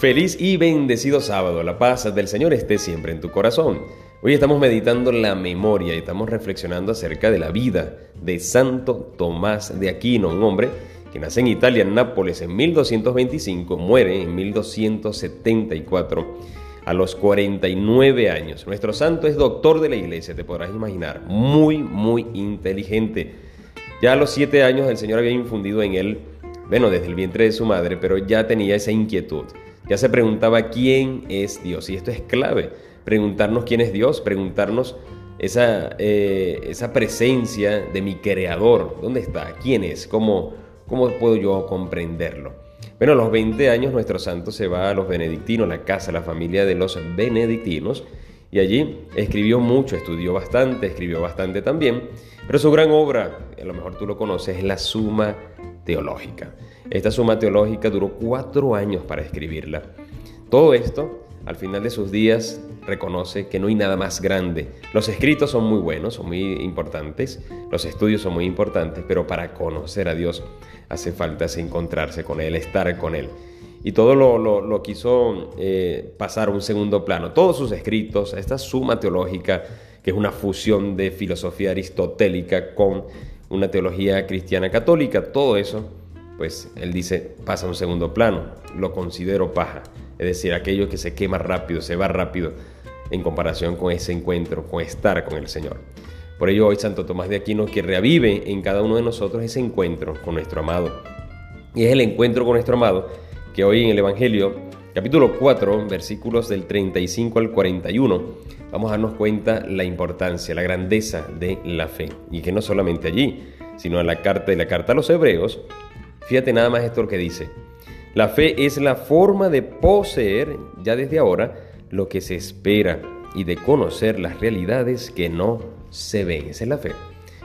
Feliz y bendecido sábado. La paz del Señor esté siempre en tu corazón. Hoy estamos meditando la memoria y estamos reflexionando acerca de la vida de Santo Tomás de Aquino, un hombre que nace en Italia, en Nápoles, en 1225, muere en 1274 a los 49 años. Nuestro santo es doctor de la iglesia, te podrás imaginar, muy, muy inteligente. Ya a los 7 años el Señor había infundido en él, bueno, desde el vientre de su madre, pero ya tenía esa inquietud ya se preguntaba quién es Dios. Y esto es clave, preguntarnos quién es Dios, preguntarnos esa, eh, esa presencia de mi creador. ¿Dónde está? ¿Quién es? ¿Cómo, ¿Cómo puedo yo comprenderlo? Bueno, a los 20 años nuestro santo se va a los benedictinos, la casa, la familia de los benedictinos, y allí escribió mucho, estudió bastante, escribió bastante también, pero su gran obra, a lo mejor tú lo conoces, es la Suma Teológica. Esta suma teológica duró cuatro años para escribirla. Todo esto, al final de sus días, reconoce que no hay nada más grande. Los escritos son muy buenos, son muy importantes, los estudios son muy importantes, pero para conocer a Dios hace falta encontrarse con Él, estar con Él. Y todo lo, quiso eh, pasar a un segundo plano. Todos sus escritos, esta suma teológica, que es una fusión de filosofía aristotélica con una teología cristiana católica, todo eso pues él dice, pasa a un segundo plano, lo considero paja, es decir, aquello que se quema rápido, se va rápido en comparación con ese encuentro, con estar con el Señor. Por ello hoy Santo Tomás de Aquino que revive en cada uno de nosotros ese encuentro con nuestro amado. Y es el encuentro con nuestro amado que hoy en el Evangelio, capítulo 4, versículos del 35 al 41, vamos a darnos cuenta la importancia, la grandeza de la fe. Y que no solamente allí, sino en la carta de la carta a los hebreos, Fíjate nada más esto lo que dice. La fe es la forma de poseer ya desde ahora lo que se espera y de conocer las realidades que no se ven. Esa es la fe.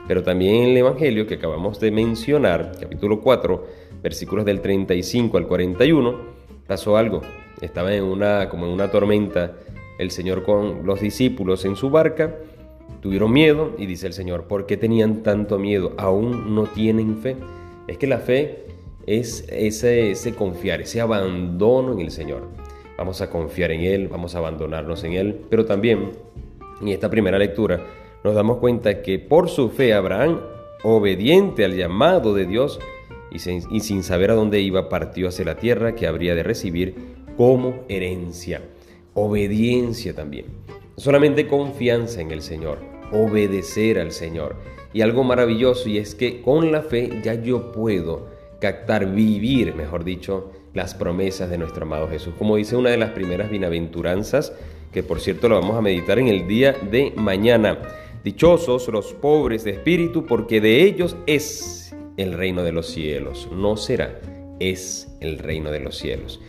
Pero también en el Evangelio que acabamos de mencionar, capítulo 4, versículos del 35 al 41, pasó algo. Estaba en una, como en una tormenta el Señor con los discípulos en su barca, tuvieron miedo y dice el Señor, ¿por qué tenían tanto miedo? ¿Aún no tienen fe? Es que la fe es ese, ese confiar, ese abandono en el Señor. Vamos a confiar en Él, vamos a abandonarnos en Él, pero también en esta primera lectura nos damos cuenta que por su fe Abraham, obediente al llamado de Dios y sin, y sin saber a dónde iba, partió hacia la tierra que habría de recibir como herencia. Obediencia también. Solamente confianza en el Señor, obedecer al Señor. Y algo maravilloso y es que con la fe ya yo puedo captar, vivir, mejor dicho, las promesas de nuestro amado Jesús. Como dice una de las primeras bienaventuranzas, que por cierto lo vamos a meditar en el día de mañana. Dichosos los pobres de espíritu, porque de ellos es el reino de los cielos. No será, es el reino de los cielos.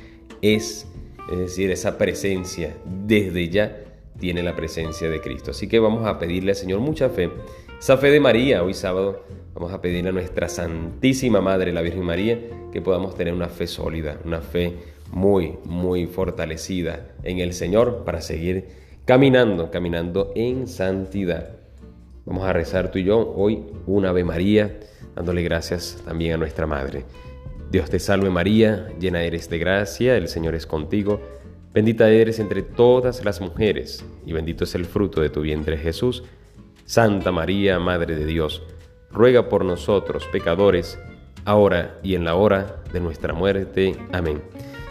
Es, es decir, esa presencia desde ya tiene la presencia de Cristo. Así que vamos a pedirle al Señor mucha fe. Esa fe de María, hoy sábado, Vamos a pedirle a nuestra Santísima Madre, la Virgen María, que podamos tener una fe sólida, una fe muy, muy fortalecida en el Señor para seguir caminando, caminando en santidad. Vamos a rezar tú y yo hoy una Ave María, dándole gracias también a nuestra Madre. Dios te salve María, llena eres de gracia, el Señor es contigo, bendita eres entre todas las mujeres, y bendito es el fruto de tu vientre Jesús. Santa María, Madre de Dios, ruega por nosotros pecadores, ahora y en la hora de nuestra muerte. Amén.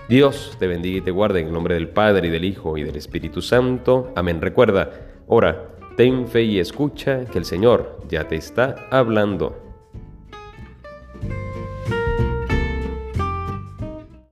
Dios te bendiga y te guarde en el nombre del Padre y del Hijo y del Espíritu Santo. Amén. Recuerda, ora, ten fe y escucha que el Señor ya te está hablando.